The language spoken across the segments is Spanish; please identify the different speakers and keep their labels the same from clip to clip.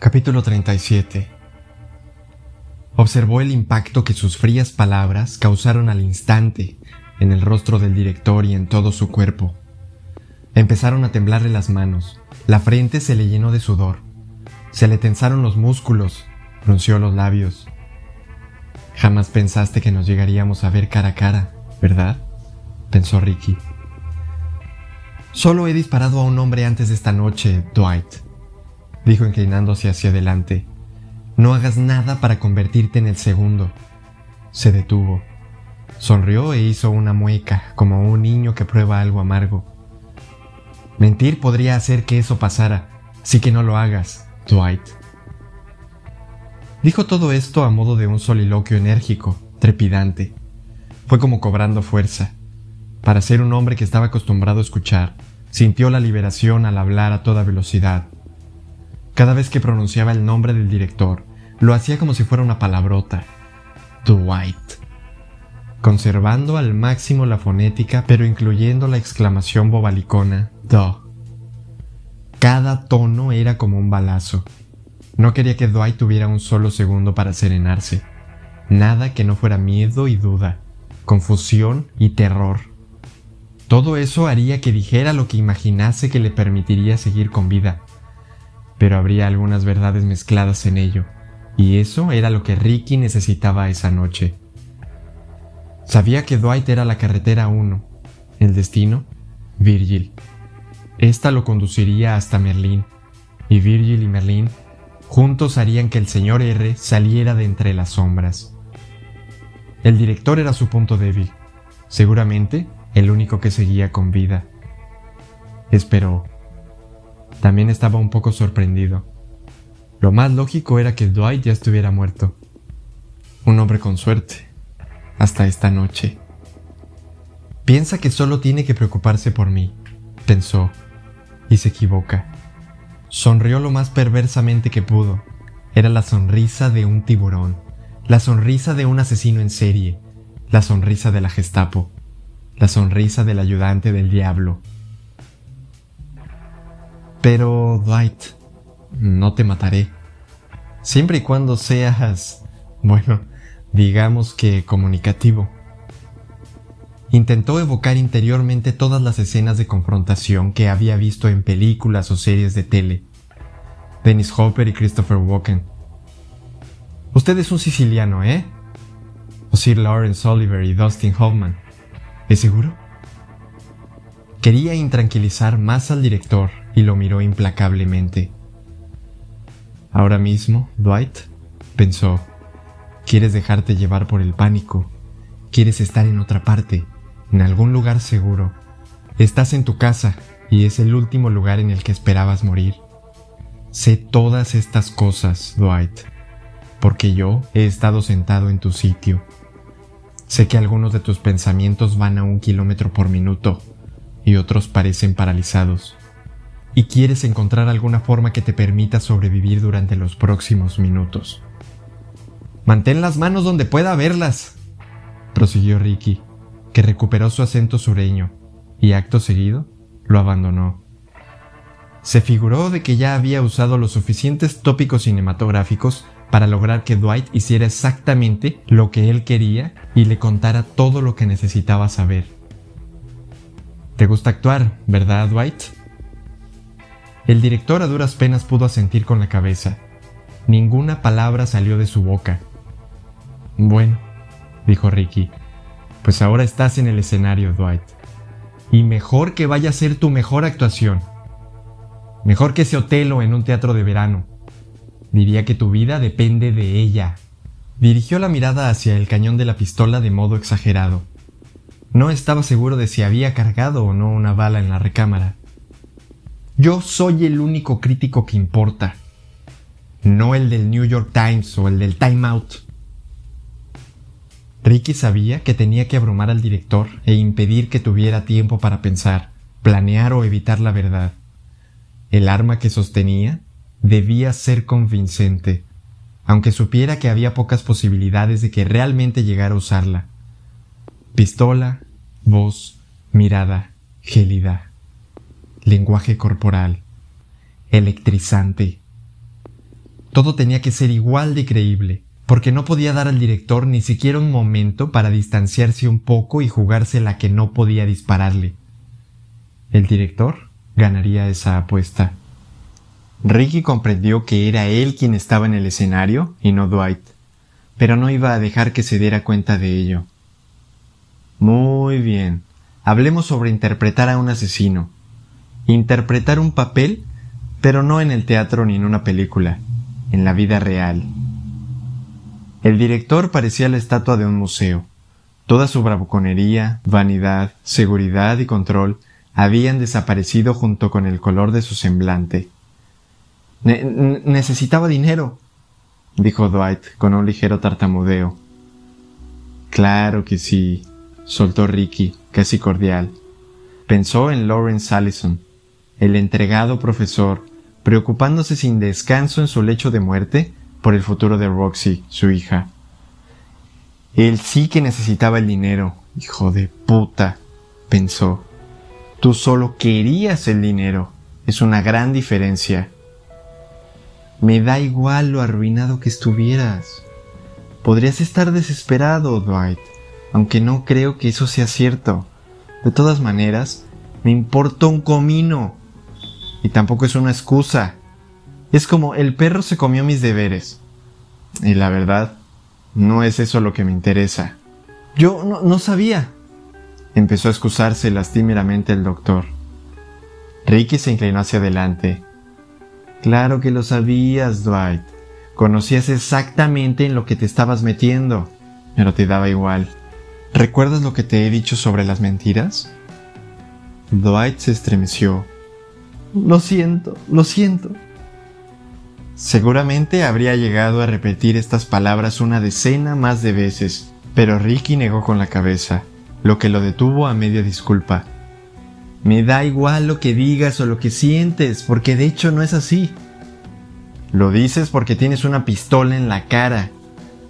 Speaker 1: Capítulo 37 Observó el impacto que sus frías palabras causaron al instante en el rostro del director y en todo su cuerpo. Empezaron a temblarle las manos, la frente se le llenó de sudor, se le tensaron los músculos, frunció los labios. Jamás pensaste que nos llegaríamos a ver cara a cara, ¿verdad? pensó Ricky. Solo he disparado a un hombre antes de esta noche, Dwight, dijo inclinándose hacia adelante. No hagas nada para convertirte en el segundo. Se detuvo. Sonrió e hizo una mueca, como un niño que prueba algo amargo. Mentir podría hacer que eso pasara, así que no lo hagas, Dwight. Dijo todo esto a modo de un soliloquio enérgico, trepidante. Fue como cobrando fuerza. Para ser un hombre que estaba acostumbrado a escuchar, sintió la liberación al hablar a toda velocidad. Cada vez que pronunciaba el nombre del director, lo hacía como si fuera una palabrota. Dwight. Conservando al máximo la fonética, pero incluyendo la exclamación bobalicona, Do. Cada tono era como un balazo. No quería que Dwight tuviera un solo segundo para serenarse. Nada que no fuera miedo y duda, confusión y terror. Todo eso haría que dijera lo que imaginase que le permitiría seguir con vida. Pero habría algunas verdades mezcladas en ello, y eso era lo que Ricky necesitaba esa noche. Sabía que Dwight era la carretera 1, el destino, Virgil. Esta lo conduciría hasta Merlín, y Virgil y Merlín juntos harían que el señor R saliera de entre las sombras. El director era su punto débil. Seguramente el único que seguía con vida. Esperó. También estaba un poco sorprendido. Lo más lógico era que Dwight ya estuviera muerto. Un hombre con suerte. Hasta esta noche. Piensa que solo tiene que preocuparse por mí, pensó, y se equivoca. Sonrió lo más perversamente que pudo. Era la sonrisa de un tiburón, la sonrisa de un asesino en serie, la sonrisa de la Gestapo la sonrisa del ayudante del diablo. Pero, Dwight, no te mataré. Siempre y cuando seas, bueno, digamos que comunicativo. Intentó evocar interiormente todas las escenas de confrontación que había visto en películas o series de tele. Dennis Hopper y Christopher Walken. Usted es un siciliano, ¿eh? O Sir Lawrence Oliver y Dustin Hoffman. ¿Es seguro? Quería intranquilizar más al director y lo miró implacablemente. Ahora mismo, Dwight, pensó, quieres dejarte llevar por el pánico, quieres estar en otra parte, en algún lugar seguro. Estás en tu casa y es el último lugar en el que esperabas morir. Sé todas estas cosas, Dwight, porque yo he estado sentado en tu sitio Sé que algunos de tus pensamientos van a un kilómetro por minuto y otros parecen paralizados. Y quieres encontrar alguna forma que te permita sobrevivir durante los próximos minutos. Mantén las manos donde pueda verlas, prosiguió Ricky, que recuperó su acento sureño y acto seguido lo abandonó. Se figuró de que ya había usado los suficientes tópicos cinematográficos para lograr que Dwight hiciera exactamente lo que él quería y le contara todo lo que necesitaba saber. ¿Te gusta actuar, verdad, Dwight? El director a duras penas pudo asentir con la cabeza. Ninguna palabra salió de su boca. Bueno, dijo Ricky, pues ahora estás en el escenario, Dwight. Y mejor que vaya a ser tu mejor actuación. Mejor que ese Otelo en un teatro de verano. Diría que tu vida depende de ella. Dirigió la mirada hacia el cañón de la pistola de modo exagerado. No estaba seguro de si había cargado o no una bala en la recámara. Yo soy el único crítico que importa, no el del New York Times o el del Time Out. Ricky sabía que tenía que abrumar al director e impedir que tuviera tiempo para pensar, planear o evitar la verdad. El arma que sostenía debía ser convincente, aunque supiera que había pocas posibilidades de que realmente llegara a usarla. Pistola, voz, mirada, gélida, lenguaje corporal, electrizante. Todo tenía que ser igual de creíble, porque no podía dar al director ni siquiera un momento para distanciarse un poco y jugarse la que no podía dispararle. El director ganaría esa apuesta. Ricky comprendió que era él quien estaba en el escenario y no Dwight, pero no iba a dejar que se diera cuenta de ello. Muy bien, hablemos sobre interpretar a un asesino. Interpretar un papel, pero no en el teatro ni en una película, en la vida real. El director parecía la estatua de un museo. Toda su bravuconería, vanidad, seguridad y control habían desaparecido junto con el color de su semblante. necesitaba dinero, dijo Dwight con un ligero tartamudeo. Claro que sí, soltó Ricky, casi cordial. Pensó en Lawrence Allison, el entregado profesor, preocupándose sin descanso en su lecho de muerte por el futuro de Roxy, su hija. Él sí que necesitaba el dinero, hijo de puta, pensó. Tú solo querías el dinero. Es una gran diferencia. Me da igual lo arruinado que estuvieras. Podrías estar desesperado, Dwight, aunque no creo que eso sea cierto. De todas maneras, me importa un comino. Y tampoco es una excusa. Es como el perro se comió mis deberes. Y la verdad, no es eso lo que me interesa. Yo no, sabía, Empezó a excusarse lastimeramente el doctor. Ricky se inclinó hacia adelante. Claro que lo sabías, Dwight. Conocías exactamente en lo que te estabas metiendo, pero te daba igual. ¿Recuerdas lo que te he dicho sobre las mentiras? Dwight se estremeció. Lo siento, lo siento. Seguramente habría llegado a repetir estas palabras una decena más de veces, pero Ricky negó con la cabeza lo que lo detuvo a media disculpa. Me da igual lo que digas o lo que sientes, porque de hecho no es así. Lo dices porque tienes una pistola en la cara.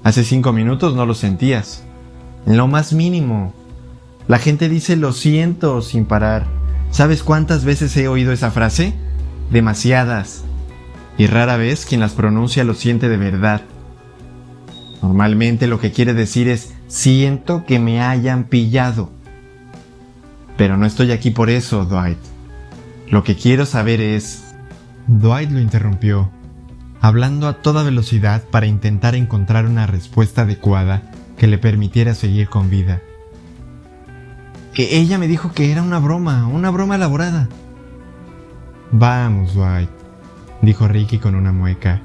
Speaker 1: Hace cinco minutos no lo sentías. En lo más mínimo. La gente dice lo siento sin parar. ¿Sabes cuántas veces he oído esa frase? Demasiadas. Y rara vez quien las pronuncia lo siente de verdad. Normalmente lo que quiere decir es siento que me hayan pillado. Pero no estoy aquí por eso, Dwight. Lo que quiero saber es... Dwight lo interrumpió, hablando a toda velocidad para intentar encontrar una respuesta adecuada que le permitiera seguir con vida. Que ella me dijo que era una broma, una broma elaborada. Vamos, Dwight, dijo Ricky con una mueca.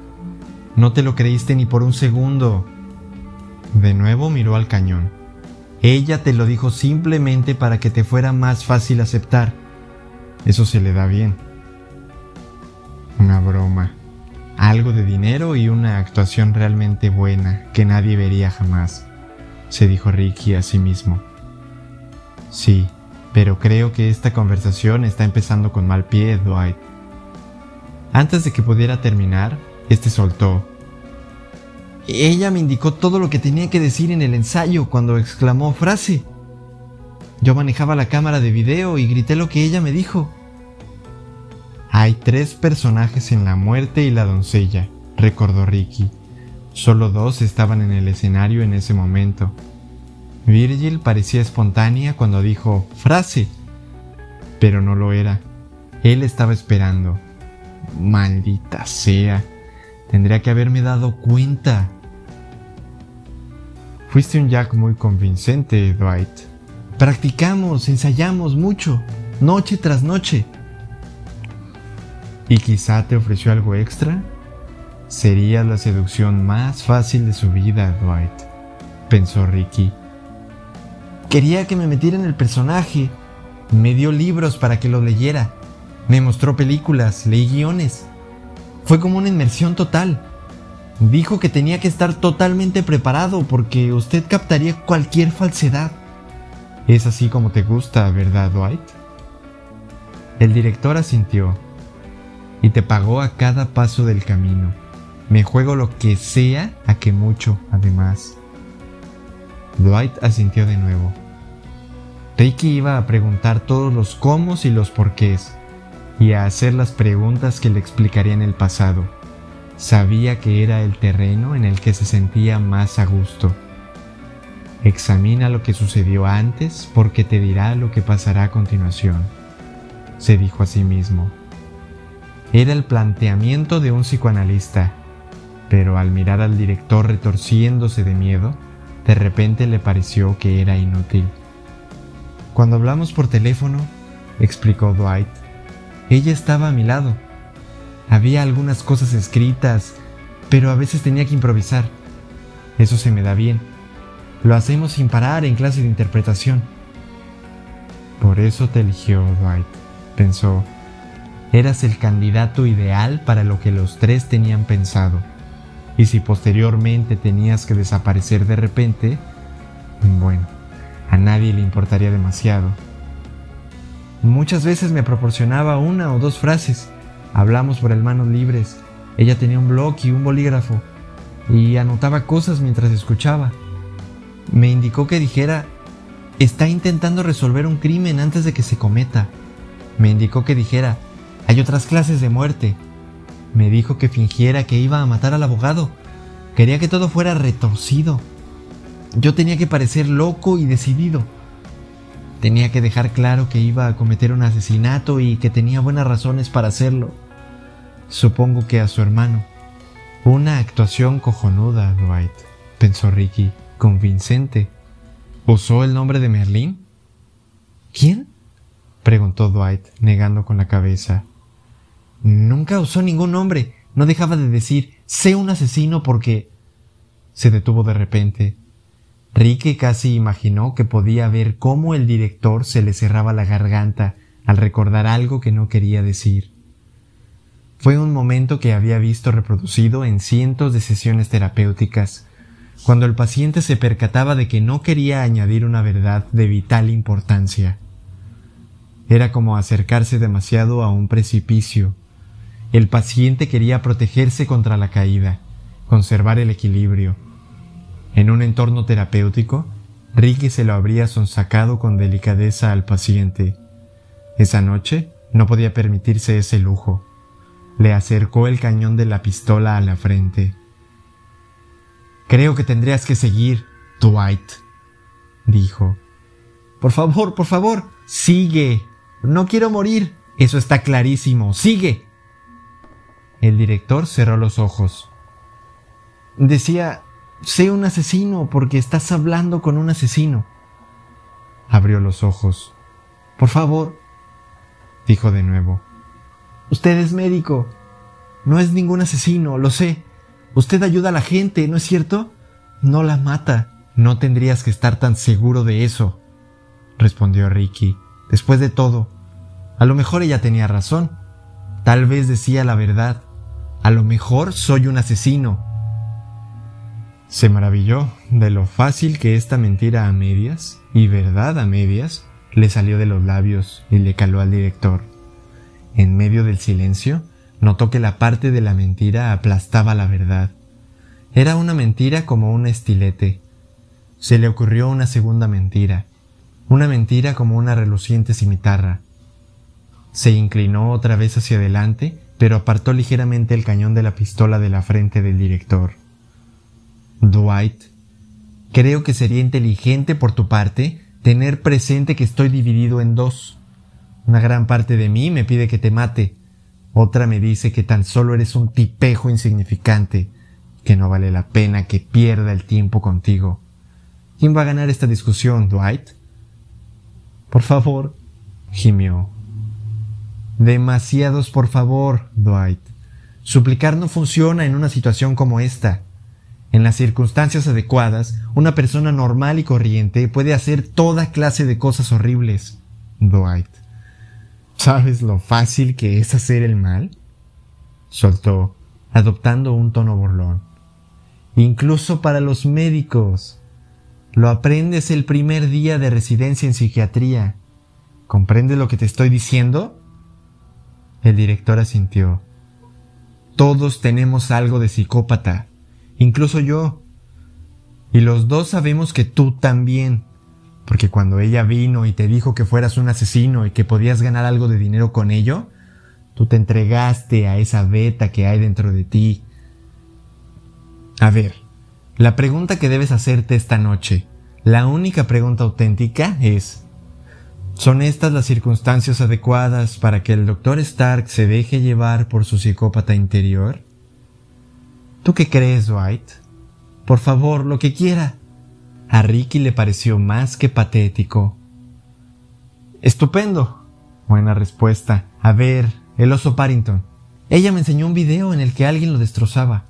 Speaker 1: No te lo creíste ni por un segundo. De nuevo miró al cañón. Ella te lo dijo simplemente para que te fuera más fácil aceptar. Eso se le da bien. Una broma. Algo de dinero y una actuación realmente buena que nadie vería jamás, se dijo Ricky a sí mismo. Sí, pero creo que esta conversación está empezando con mal pie, Dwight. Antes de que pudiera terminar, este soltó. Ella me indicó todo lo que tenía que decir en el ensayo cuando exclamó frase. Yo manejaba la cámara de video y grité lo que ella me dijo. Hay tres personajes en La muerte y la doncella, recordó Ricky. Solo dos estaban en el escenario en ese momento. Virgil parecía espontánea cuando dijo frase, pero no lo era. Él estaba esperando. Maldita sea. Tendría que haberme dado cuenta. Fuiste un Jack muy convincente, Dwight. Practicamos, ensayamos mucho, noche tras noche. ¿Y quizá te ofreció algo extra? Sería la seducción más fácil de su vida, Dwight, pensó Ricky. Quería que me metiera en el personaje. Me dio libros para que lo leyera. Me mostró películas, leí guiones. Fue como una inmersión total. Dijo que tenía que estar totalmente preparado porque usted captaría cualquier falsedad. Es así como te gusta, ¿verdad, Dwight? El director asintió. Y te pagó a cada paso del camino. Me juego lo que sea a que mucho, además. Dwight asintió de nuevo. Ricky iba a preguntar todos los cómo y los porqués y a hacer las preguntas que le explicarían el pasado. Sabía que era el terreno en el que se sentía más a gusto. Examina lo que sucedió antes porque te dirá lo que pasará a continuación, se dijo a sí mismo. Era el planteamiento de un psicoanalista, pero al mirar al director retorciéndose de miedo, de repente le pareció que era inútil. Cuando hablamos por teléfono, explicó Dwight, ella estaba a mi lado. Había algunas cosas escritas, pero a veces tenía que improvisar. Eso se me da bien. Lo hacemos sin parar en clase de interpretación. Por eso te eligió Dwight, pensó. Eras el candidato ideal para lo que los tres tenían pensado. Y si posteriormente tenías que desaparecer de repente, bueno, a nadie le importaría demasiado. Muchas veces me proporcionaba una o dos frases. Hablamos por el manos libres. Ella tenía un blog y un bolígrafo y anotaba cosas mientras escuchaba. Me indicó que dijera, está intentando resolver un crimen antes de que se cometa. Me indicó que dijera, hay otras clases de muerte. Me dijo que fingiera que iba a matar al abogado. Quería que todo fuera retorcido. Yo tenía que parecer loco y decidido. Tenía que dejar claro que iba a cometer un asesinato y que tenía buenas razones para hacerlo. Supongo que a su hermano. Una actuación cojonuda, Dwight, pensó Ricky, convincente. ¿Usó el nombre de Merlín? ¿Quién? preguntó Dwight, negando con la cabeza. Nunca usó ningún nombre. No dejaba de decir, sé un asesino porque... Se detuvo de repente. Ricky casi imaginó que podía ver cómo el director se le cerraba la garganta al recordar algo que no quería decir. Fue un momento que había visto reproducido en cientos de sesiones terapéuticas, cuando el paciente se percataba de que no quería añadir una verdad de vital importancia. Era como acercarse demasiado a un precipicio. El paciente quería protegerse contra la caída, conservar el equilibrio. En un entorno terapéutico, Ricky se lo habría sonsacado con delicadeza al paciente. Esa noche no podía permitirse ese lujo. Le acercó el cañón de la pistola a la frente. Creo que tendrías que seguir, Dwight, dijo. Por favor, por favor, sigue. No quiero morir. Eso está clarísimo. Sigue. El director cerró los ojos. Decía, sé un asesino porque estás hablando con un asesino. Abrió los ojos. Por favor, dijo de nuevo. Usted es médico. No es ningún asesino, lo sé. Usted ayuda a la gente, ¿no es cierto? No la mata. No tendrías que estar tan seguro de eso, respondió Ricky. Después de todo, a lo mejor ella tenía razón. Tal vez decía la verdad. A lo mejor soy un asesino. Se maravilló de lo fácil que esta mentira a medias, y verdad a medias, le salió de los labios y le caló al director. En medio del silencio, notó que la parte de la mentira aplastaba la verdad. Era una mentira como un estilete. Se le ocurrió una segunda mentira, una mentira como una reluciente cimitarra. Se inclinó otra vez hacia adelante, pero apartó ligeramente el cañón de la pistola de la frente del director. Dwight, creo que sería inteligente por tu parte tener presente que estoy dividido en dos. Una gran parte de mí me pide que te mate. Otra me dice que tan solo eres un tipejo insignificante, que no vale la pena que pierda el tiempo contigo. ¿Quién va a ganar esta discusión, Dwight? Por favor, gimió. Demasiados por favor, Dwight. Suplicar no funciona en una situación como esta. En las circunstancias adecuadas, una persona normal y corriente puede hacer toda clase de cosas horribles. Dwight. ¿Sabes lo fácil que es hacer el mal? soltó, adoptando un tono burlón. Incluso para los médicos. Lo aprendes el primer día de residencia en psiquiatría. ¿Comprendes lo que te estoy diciendo? El director asintió. Todos tenemos algo de psicópata, incluso yo. Y los dos sabemos que tú también porque cuando ella vino y te dijo que fueras un asesino y que podías ganar algo de dinero con ello, tú te entregaste a esa beta que hay dentro de ti, A ver, la pregunta que debes hacerte esta noche, la única pregunta auténtica es, ¿son estas las circunstancias adecuadas para que el Dr. Stark se deje llevar por su psicópata interior? ¿Tú qué crees, Dwight? Por favor, lo que quiera. A Ricky le pareció más que patético. Estupendo. Buena respuesta. A ver, el oso Parrington. Ella me enseñó un video en el que alguien lo destrozaba.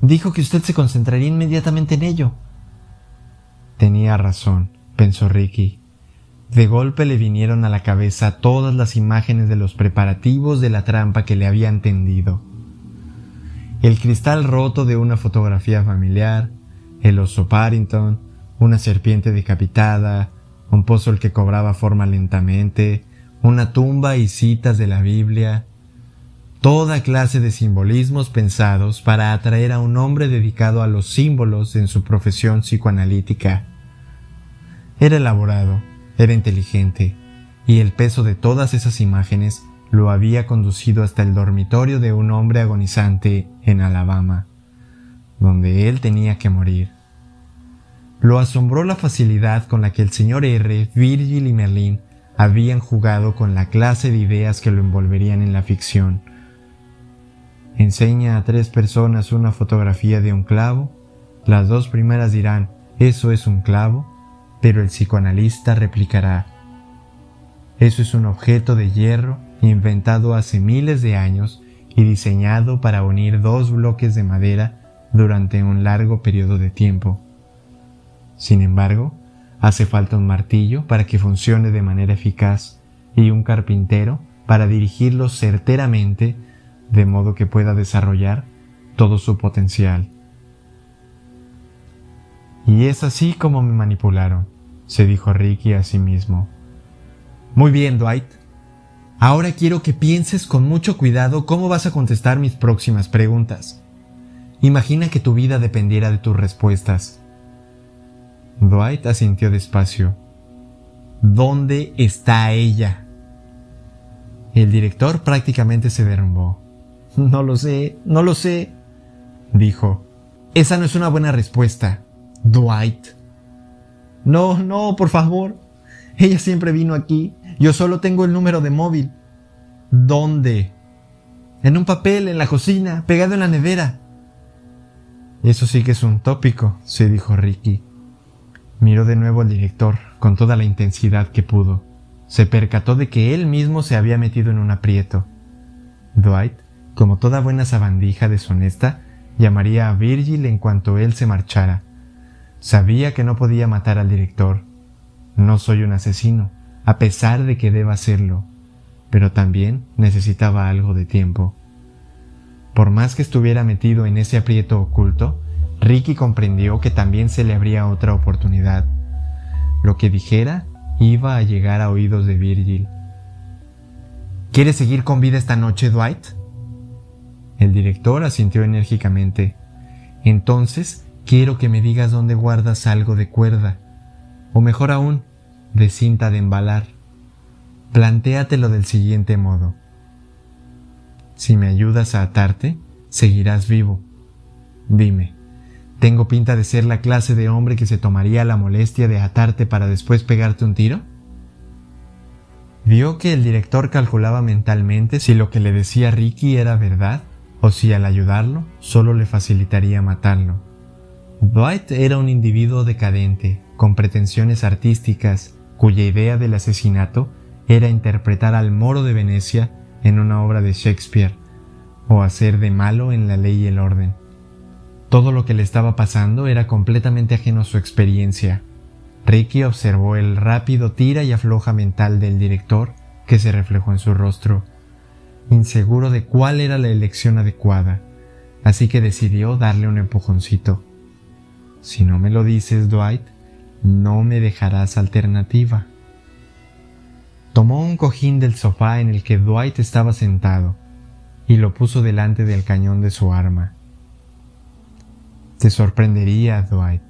Speaker 1: Dijo que usted se concentraría inmediatamente en ello. Tenía razón, pensó Ricky. De golpe le vinieron a la cabeza todas las imágenes de los preparativos de la trampa que le habían tendido. El cristal roto de una fotografía familiar, el oso Parrington, una serpiente decapitada, un pozo el que cobraba forma lentamente, una tumba y citas de la Biblia, toda clase de simbolismos pensados para atraer a un hombre dedicado a los símbolos en su profesión psicoanalítica. Era elaborado, era inteligente, y el peso de todas esas imágenes lo había conducido hasta el dormitorio de un hombre agonizante en Alabama, donde él tenía que morir. Lo asombró la facilidad con la que el señor R, Virgil y Merlin habían jugado con la clase de ideas que lo envolverían en la ficción, enseña a tres personas una fotografía de un clavo, las dos primeras dirán, eso es un clavo, pero el psicoanalista replicará, eso es un objeto de hierro inventado hace miles de años y diseñado para unir dos bloques de madera durante un largo periodo de tiempo. Sin embargo, hace falta un martillo para que funcione de manera eficaz y un carpintero para dirigirlo certeramente de modo que pueda desarrollar todo su potencial. Y es así como me manipularon, se dijo Ricky a sí mismo. Muy bien, Dwight. Ahora quiero que pienses con mucho cuidado cómo vas a contestar mis próximas preguntas. Imagina que tu vida dependiera de tus respuestas. Dwight asintió despacio. ¿Dónde está ella? El director prácticamente se derrumbó. No lo sé, no lo sé, dijo. Esa no es una buena respuesta, Dwight. No, no, por favor. Ella siempre vino aquí. Yo solo tengo el número de móvil. ¿Dónde? En un papel, en la cocina, pegado en la nevera. Eso sí que es un tópico, se dijo Ricky. Miró de nuevo al director con toda la intensidad que pudo. Se percató de que él mismo se había metido en un aprieto. Dwight como toda buena sabandija deshonesta, llamaría a Virgil en cuanto él se marchara. Sabía que no podía matar al director. No soy un asesino, a pesar de que deba serlo, pero también necesitaba algo de tiempo. Por más que estuviera metido en ese aprieto oculto, Ricky comprendió que también se le abría otra oportunidad. Lo que dijera iba a llegar a oídos de Virgil. ¿Quieres seguir con vida esta noche, Dwight? El director asintió enérgicamente. Entonces, quiero que me digas dónde guardas algo de cuerda, o mejor aún, de cinta de embalar. Plantéatelo del siguiente modo. Si me ayudas a atarte, seguirás vivo. Dime, ¿tengo pinta de ser la clase de hombre que se tomaría la molestia de atarte para después pegarte un tiro? Vio que el director calculaba mentalmente si lo que le decía Ricky era verdad o si al ayudarlo solo le facilitaría matarlo. Dwight era un individuo decadente, con pretensiones artísticas, cuya idea del asesinato era interpretar al moro de Venecia en una obra de Shakespeare, o hacer de malo en la ley y el orden. Todo lo que le estaba pasando era completamente ajeno a su experiencia. Ricky observó el rápido tira y afloja mental del director que se reflejó en su rostro inseguro de cuál era la elección adecuada, así que decidió darle un empujoncito. Si no me lo dices, Dwight, no me dejarás alternativa. Tomó un cojín del sofá en el que Dwight estaba sentado y lo puso delante del cañón de su arma. Te sorprendería, Dwight,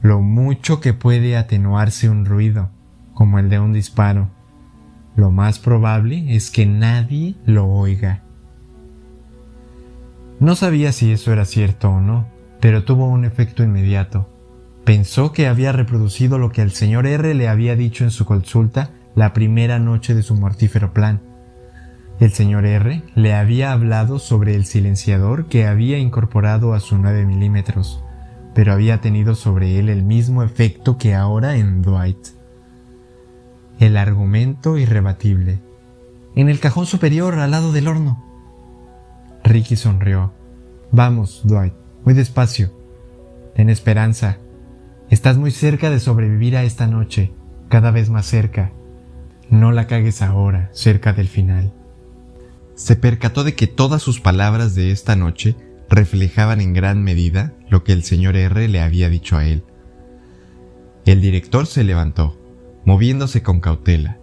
Speaker 1: lo mucho que puede atenuarse un ruido, como el de un disparo lo más probable es que nadie lo oiga. No sabía si eso era cierto o no, pero tuvo un efecto inmediato. Pensó que había reproducido lo que el señor R le había dicho en su consulta la primera noche de su mortífero plan. El señor R le había hablado sobre el silenciador que había incorporado a su 9 milímetros, pero había tenido sobre él el mismo efecto que ahora en Dwight. El argumento irrebatible. En el cajón superior al lado del horno. Ricky sonrió. Vamos, Dwight, muy despacio. Ten esperanza. Estás muy cerca de sobrevivir a esta noche, cada vez más cerca. No la cagues ahora, cerca del final. Se percató de que todas sus palabras de esta noche reflejaban en gran medida lo que el señor R le había dicho a él. El director se levantó, moviéndose con cautela.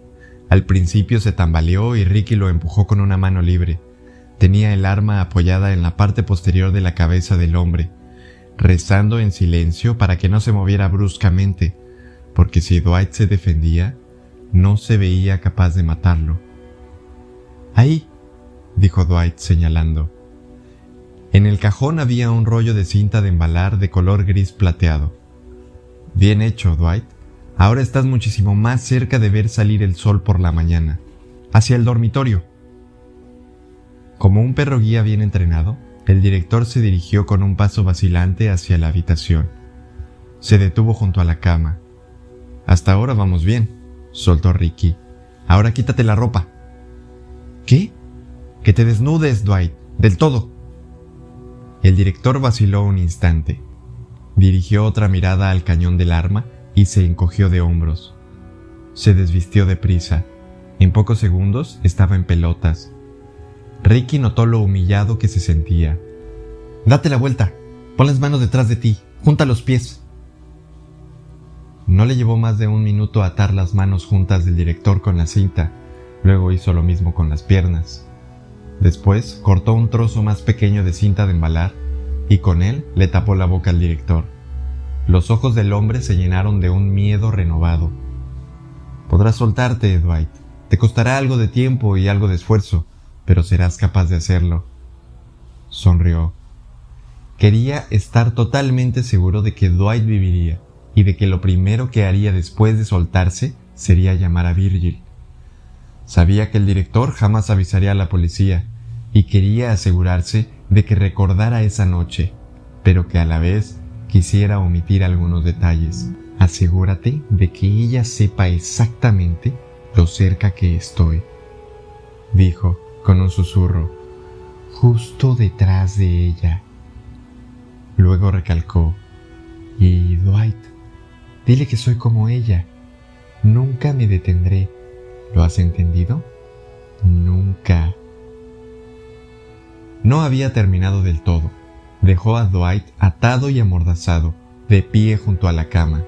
Speaker 1: Al principio se tambaleó y Ricky lo empujó con una mano libre. Tenía el arma apoyada en la parte posterior de la cabeza del hombre, rezando en silencio para que no se moviera bruscamente, porque si Dwight se defendía, no se veía capaz de matarlo. Ahí, dijo Dwight señalando. En el cajón había un rollo de cinta de embalar de color gris plateado. Bien hecho, Dwight. Ahora estás muchísimo más cerca de ver salir el sol por la mañana. Hacia el dormitorio. Como un perro guía bien entrenado, el director se dirigió con un paso vacilante hacia la habitación. Se detuvo junto a la cama. Hasta ahora vamos bien, soltó Ricky. Ahora quítate la ropa. ¿Qué? Que te desnudes, Dwight, del todo. El director vaciló un instante. Dirigió otra mirada al cañón del arma y se encogió de hombros. Se desvistió deprisa. En pocos segundos estaba en pelotas, Ricky notó lo humillado que se sentía. Date la vuelta, pon las manos detrás de ti, junta los pies. No le llevó más de un minuto atar las manos juntas del director con la cinta, luego hizo lo mismo con las piernas. Después cortó un trozo más pequeño de cinta de embalar y con él le tapó la boca al director. Los ojos del hombre se llenaron de un miedo renovado. Podrás soltarte, Dwight. Te costará algo de tiempo y algo de esfuerzo, pero serás capaz de hacerlo. Sonrió. Quería estar totalmente seguro de que Dwight viviría y de que lo primero que haría después de soltarse sería llamar a Virgil. Sabía que el director jamás avisaría a la policía y quería asegurarse de que recordara esa noche, pero que a la vez quisiera omitir algunos detalles. Asegúrate de que ella sepa exactamente lo cerca que estoy, dijo con un susurro, justo detrás de ella. Luego recalcó, y Dwight, dile que soy como ella, nunca me detendré. ¿Lo has entendido? Nunca. No había terminado del todo. Dejó a Dwight atado y amordazado, de pie junto a la cama,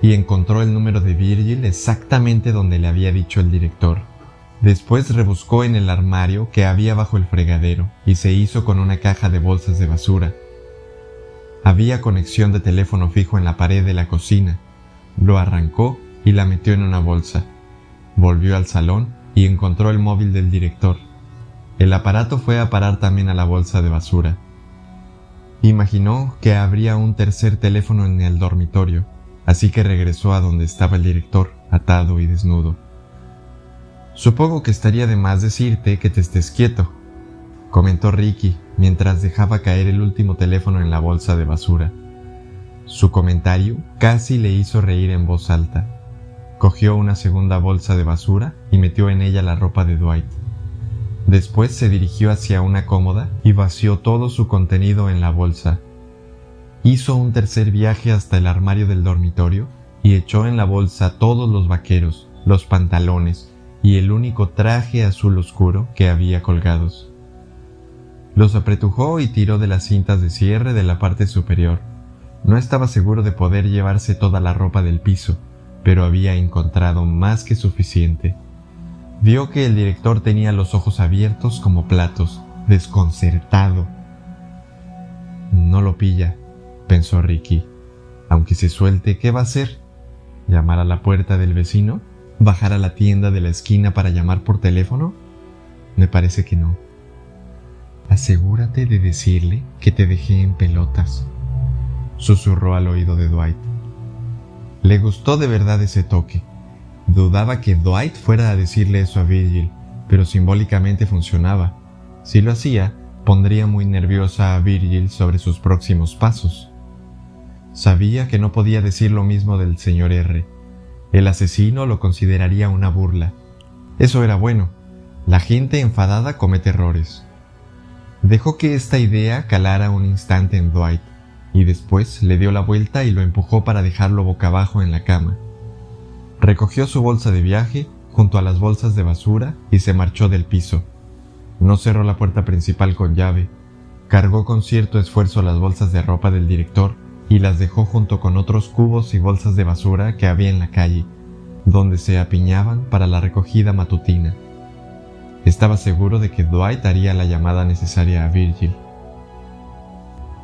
Speaker 1: y encontró el número de Virgil exactamente donde le había dicho el director. Después rebuscó en el armario que había bajo el fregadero y se hizo con una caja de bolsas de basura. Había conexión de teléfono fijo en la pared de la cocina. Lo arrancó y la metió en una bolsa. Volvió al salón y encontró el móvil del director. El aparato fue a parar también a la bolsa de basura. Imaginó que habría un tercer teléfono en el dormitorio, así que regresó a donde estaba el director, atado y desnudo. Supongo que estaría de más decirte que te estés quieto, comentó Ricky mientras dejaba caer el último teléfono en la bolsa de basura. Su comentario casi le hizo reír en voz alta. Cogió una segunda bolsa de basura y metió en ella la ropa de Dwight. Después se dirigió hacia una cómoda y vació todo su contenido en la bolsa. Hizo un tercer viaje hasta el armario del dormitorio y echó en la bolsa todos los vaqueros, los pantalones, y el único traje azul oscuro que había colgados. Los apretujó y tiró de las cintas de cierre de la parte superior. No estaba seguro de poder llevarse toda la ropa del piso, pero había encontrado más que suficiente. Vio que el director tenía los ojos abiertos como platos, desconcertado. No lo pilla, pensó Ricky. Aunque se suelte, ¿qué va a hacer? ¿Llamar a la puerta del vecino? Bajar a la tienda de la esquina para llamar por teléfono? Me parece que no. Asegúrate de decirle que te dejé en pelotas, susurró al oído de Dwight. Le gustó de verdad ese toque. Dudaba que Dwight fuera a decirle eso a Virgil, pero simbólicamente funcionaba. Si lo hacía, pondría muy nerviosa a Virgil sobre sus próximos pasos. Sabía que no podía decir lo mismo del señor R. El asesino lo consideraría una burla. Eso era bueno. La gente enfadada comete errores. Dejó que esta idea calara un instante en Dwight, y después le dio la vuelta y lo empujó para dejarlo boca abajo en la cama. Recogió su bolsa de viaje junto a las bolsas de basura y se marchó del piso. No cerró la puerta principal con llave. Cargó con cierto esfuerzo las bolsas de ropa del director y las dejó junto con otros cubos y bolsas de basura que había en la calle, donde se apiñaban para la recogida matutina. Estaba seguro de que Dwight haría la llamada necesaria a Virgil.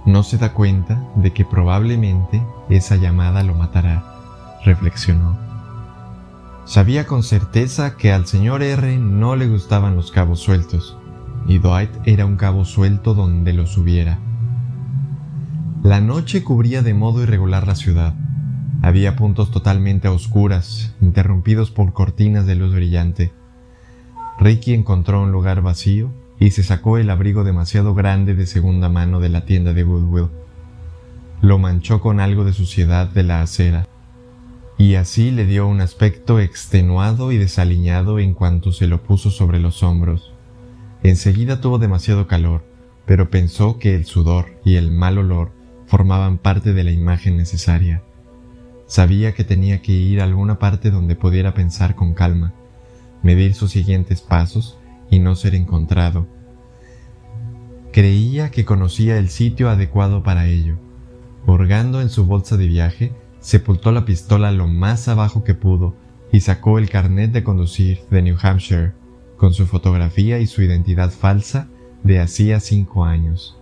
Speaker 1: No se da cuenta de que probablemente esa llamada lo matará, reflexionó. Sabía con certeza que al señor R no le gustaban los cabos sueltos, y Dwight era un cabo suelto donde los hubiera. La noche cubría de modo irregular la ciudad. Había puntos totalmente a oscuras, interrumpidos por cortinas de luz brillante. Ricky encontró un lugar vacío y se sacó el abrigo demasiado grande de segunda mano de la tienda de Goodwill. Lo manchó con algo de suciedad de la acera, y así le dio un aspecto extenuado y desaliñado en cuanto se lo puso sobre los hombros. Enseguida tuvo demasiado calor, pero pensó que el sudor y el mal olor formaban parte de la imagen necesaria. Sabía que tenía que ir a alguna parte donde pudiera pensar con calma, medir sus siguientes pasos y no ser encontrado. Creía que conocía el sitio adecuado para ello. Hurgando en su bolsa de viaje, sepultó la pistola lo más abajo que pudo y sacó el carnet de conducir de New Hampshire, con su fotografía y su identidad falsa de hacía cinco años.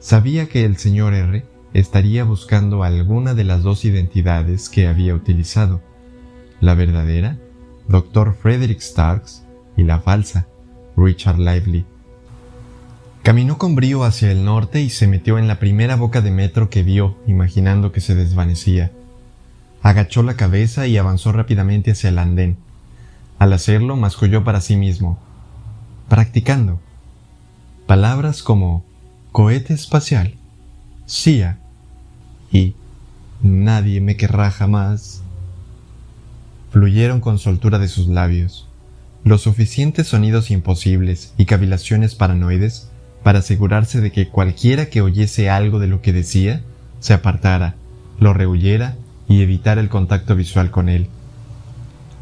Speaker 1: Sabía que el señor R estaría buscando alguna de las dos identidades que había utilizado, la verdadera, Dr. Frederick Starks, y la falsa, Richard Lively. Caminó con brío hacia el norte y se metió en la primera boca de metro que vio, imaginando que se desvanecía. Agachó la cabeza y avanzó rápidamente hacia el andén. Al hacerlo, masculló para sí mismo, practicando. Palabras como cohete espacial, CIA y nadie me querrá jamás fluyeron con soltura de sus labios los suficientes sonidos imposibles y cavilaciones paranoides para asegurarse de que cualquiera que oyese algo de lo que decía se apartara, lo rehuyera y evitara el contacto visual con él.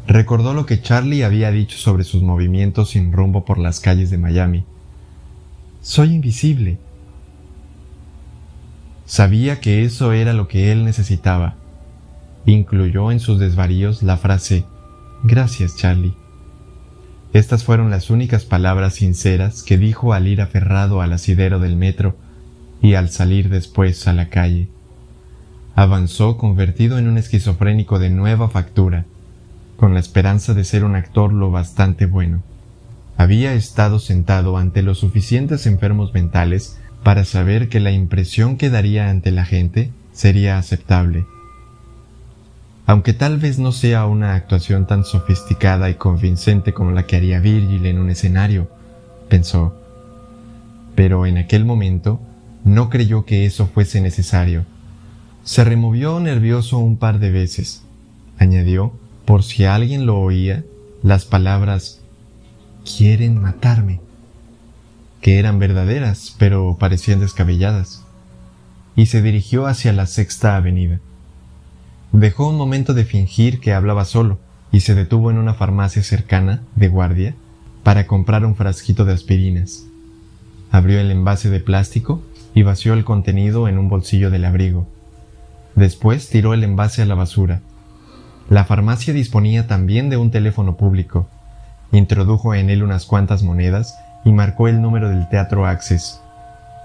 Speaker 1: Recordó lo que Charlie había dicho sobre sus movimientos sin rumbo por las calles de Miami. Soy invisible. Sabía que eso era lo que él necesitaba. Incluyó en sus desvaríos la frase Gracias, Charlie. Estas fueron las únicas palabras sinceras que dijo al ir aferrado al asidero del metro y al salir después a la calle. Avanzó convertido en un esquizofrénico de nueva factura, con la esperanza de ser un actor lo bastante bueno. Había estado sentado ante los suficientes enfermos mentales para saber que la impresión que daría ante la gente sería aceptable aunque tal vez no sea una actuación tan sofisticada y convincente como la que haría Virgil en un escenario, pensó. Pero en aquel momento no creyó que eso fuese necesario. Se removió nervioso un par de veces. Añadió, por si alguien lo oía, las palabras quieren matarme, que eran verdaderas, pero parecían descabelladas, y se dirigió hacia la sexta avenida. Dejó un momento de fingir que hablaba solo y se detuvo en una farmacia cercana, de guardia, para comprar un frasquito de aspirinas. Abrió el envase de plástico y vació el contenido en un bolsillo del abrigo. Después tiró el envase a la basura. La farmacia disponía también de un teléfono público. Introdujo en él unas cuantas monedas y marcó el número del teatro Access.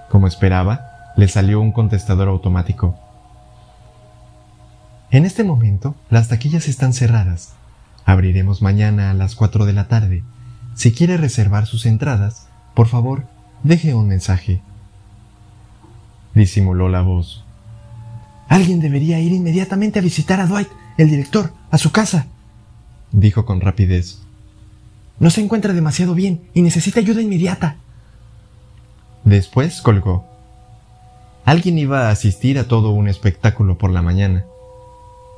Speaker 1: Como esperaba, le salió un contestador automático. En este momento, las taquillas están cerradas. Abriremos mañana a las 4 de la tarde. Si quiere reservar sus entradas, por favor, deje un mensaje. Disimuló la voz. Alguien debería ir inmediatamente a visitar a Dwight, el director, a su casa, dijo con rapidez. No se encuentra demasiado bien y necesita ayuda inmediata. Después colgó. Alguien iba a asistir a todo un espectáculo por la mañana.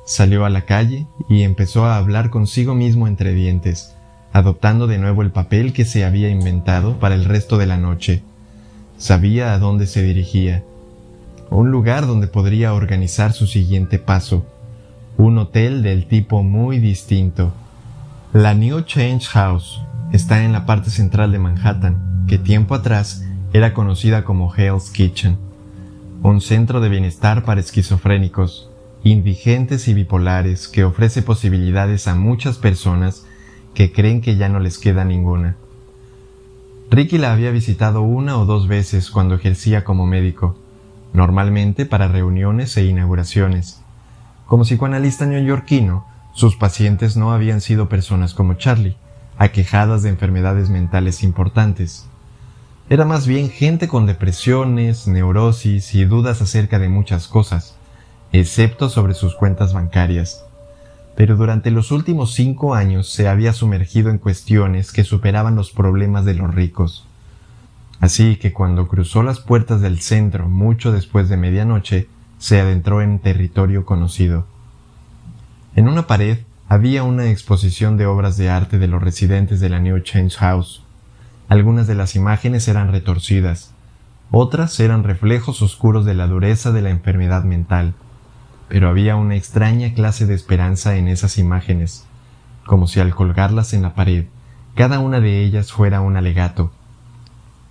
Speaker 1: Salió a la calle y empezó a hablar consigo mismo entre dientes, adoptando de nuevo el papel que se había inventado para el resto de la noche. Sabía a dónde se dirigía. Un lugar donde podría organizar su siguiente paso. Un hotel del tipo muy distinto. La New Change House está en la parte central de Manhattan, que tiempo atrás era conocida como Hell's Kitchen. Un centro de bienestar para esquizofrénicos, indigentes y bipolares que ofrece posibilidades a muchas personas que creen que ya no les queda ninguna. Ricky la había visitado una o dos veces cuando ejercía como médico, normalmente para reuniones e inauguraciones. Como psicoanalista neoyorquino, sus pacientes no habían sido personas como Charlie, aquejadas de enfermedades mentales importantes. Era más bien gente con depresiones, neurosis y dudas acerca de muchas cosas excepto sobre sus cuentas bancarias. Pero durante los últimos cinco años se había sumergido en cuestiones que superaban los problemas de los ricos. Así que cuando cruzó las puertas del centro mucho después de medianoche, se adentró en territorio conocido. En una pared había una exposición de obras de arte de los residentes de la New Change House. Algunas de las imágenes eran retorcidas, otras eran reflejos oscuros de la dureza de la enfermedad mental pero había una extraña clase de esperanza en esas imágenes, como si al colgarlas en la pared, cada una de ellas fuera un alegato.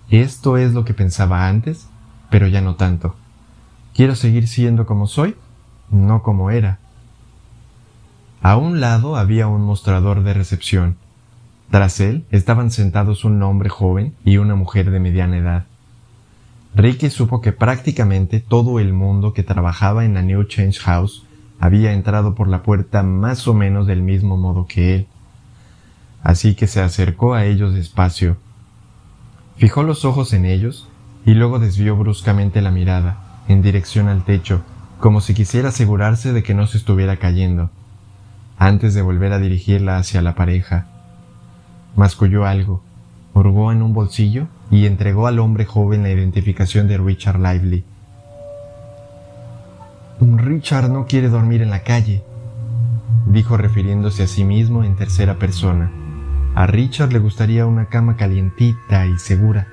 Speaker 1: Esto es lo que pensaba antes, pero ya no tanto. ¿Quiero seguir siendo como soy? No como era. A un lado había un mostrador de recepción. Tras él estaban sentados un hombre joven y una mujer de mediana edad. Ricky supo que prácticamente todo el mundo que trabajaba en la New Change House había entrado por la puerta más o menos del mismo modo que él. Así que se acercó a ellos despacio. Fijó los ojos en ellos y luego desvió bruscamente la mirada en dirección al techo, como si quisiera asegurarse de que no se estuviera cayendo, antes de volver a dirigirla hacia la pareja. Masculló algo, hurgó en un bolsillo y entregó al hombre joven la identificación de Richard Lively. Richard no quiere dormir en la calle, dijo refiriéndose a sí mismo en tercera persona. A Richard le gustaría una cama calientita y segura.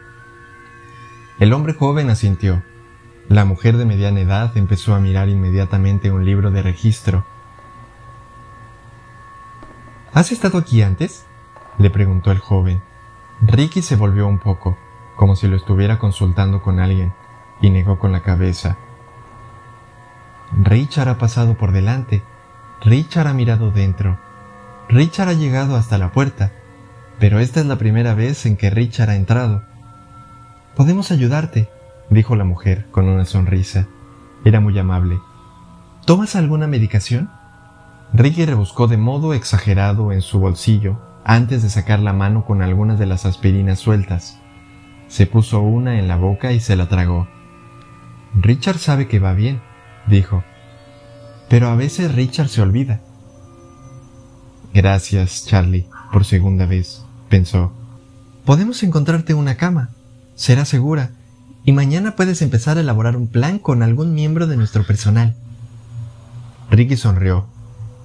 Speaker 1: El hombre joven asintió. La mujer de mediana edad empezó a mirar inmediatamente un libro de registro. ¿Has estado aquí antes? le preguntó el joven. Ricky se volvió un poco como si lo estuviera consultando con alguien, y negó con la cabeza. Richard ha pasado por delante. Richard ha mirado dentro. Richard ha llegado hasta la puerta, pero esta es la primera vez en que Richard ha entrado. Podemos ayudarte, dijo la mujer con una sonrisa. Era muy amable. ¿Tomas alguna medicación? Ricky rebuscó de modo exagerado en su bolsillo antes de sacar la mano con algunas de las aspirinas sueltas. Se puso una en la boca y se la tragó. Richard sabe que va bien, dijo. Pero a veces Richard se olvida. Gracias, Charlie, por segunda vez, pensó. Podemos encontrarte una cama. Será segura. Y mañana puedes empezar a elaborar un plan con algún miembro de nuestro personal. Ricky sonrió.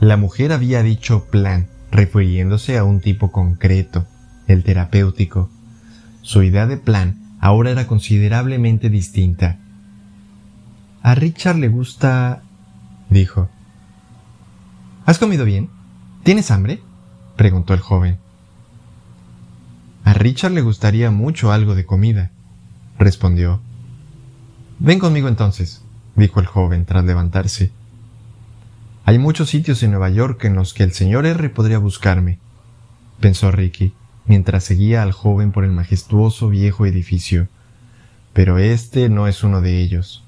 Speaker 1: La mujer había dicho plan, refiriéndose a un tipo concreto, el terapéutico. Su idea de plan ahora era considerablemente distinta. A Richard le gusta... dijo. ¿Has comido bien? ¿Tienes hambre? preguntó el joven. A Richard le gustaría mucho algo de comida, respondió. Ven conmigo entonces, dijo el joven tras levantarse. Hay muchos sitios en Nueva York en los que el señor R podría buscarme, pensó Ricky mientras seguía al joven por el majestuoso viejo edificio, pero este no es uno de ellos.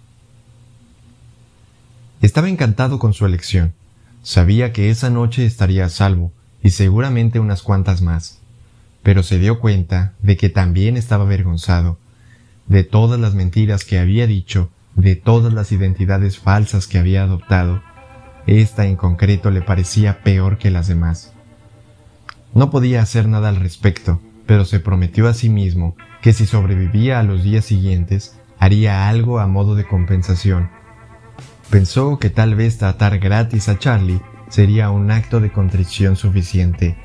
Speaker 1: Estaba encantado con su elección. Sabía que esa noche estaría a salvo, y seguramente unas cuantas más, pero se dio cuenta de que también estaba avergonzado, de todas las mentiras que había dicho de todas las identidades falsas que había adoptado, esta en concreto le parecía peor que las demás. No podía hacer nada al respecto, pero se prometió a sí mismo que si sobrevivía a los días siguientes, haría algo a modo de compensación. Pensó que tal vez tratar gratis a Charlie sería un acto de contrición suficiente.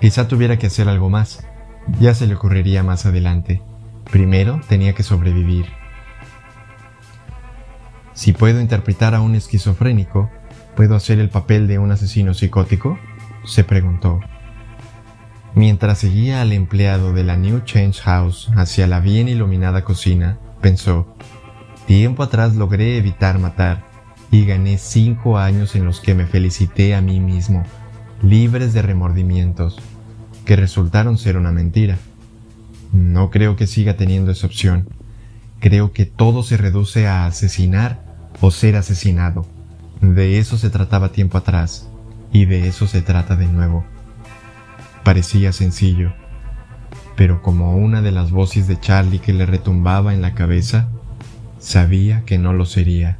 Speaker 1: Quizá tuviera que hacer algo más. Ya se le ocurriría más adelante. Primero tenía que sobrevivir. Si puedo interpretar a un esquizofrénico, ¿puedo hacer el papel de un asesino psicótico? se preguntó. Mientras seguía al empleado de la New Change House hacia la bien iluminada cocina, pensó, tiempo atrás logré evitar matar y gané cinco años en los que me felicité a mí mismo, libres de remordimientos, que resultaron ser una mentira. No creo que siga teniendo esa opción. Creo que todo se reduce a asesinar o ser asesinado. De eso se trataba tiempo atrás, y de eso se trata de nuevo. Parecía sencillo, pero como una de las voces de Charlie que le retumbaba en la cabeza, sabía que no lo sería.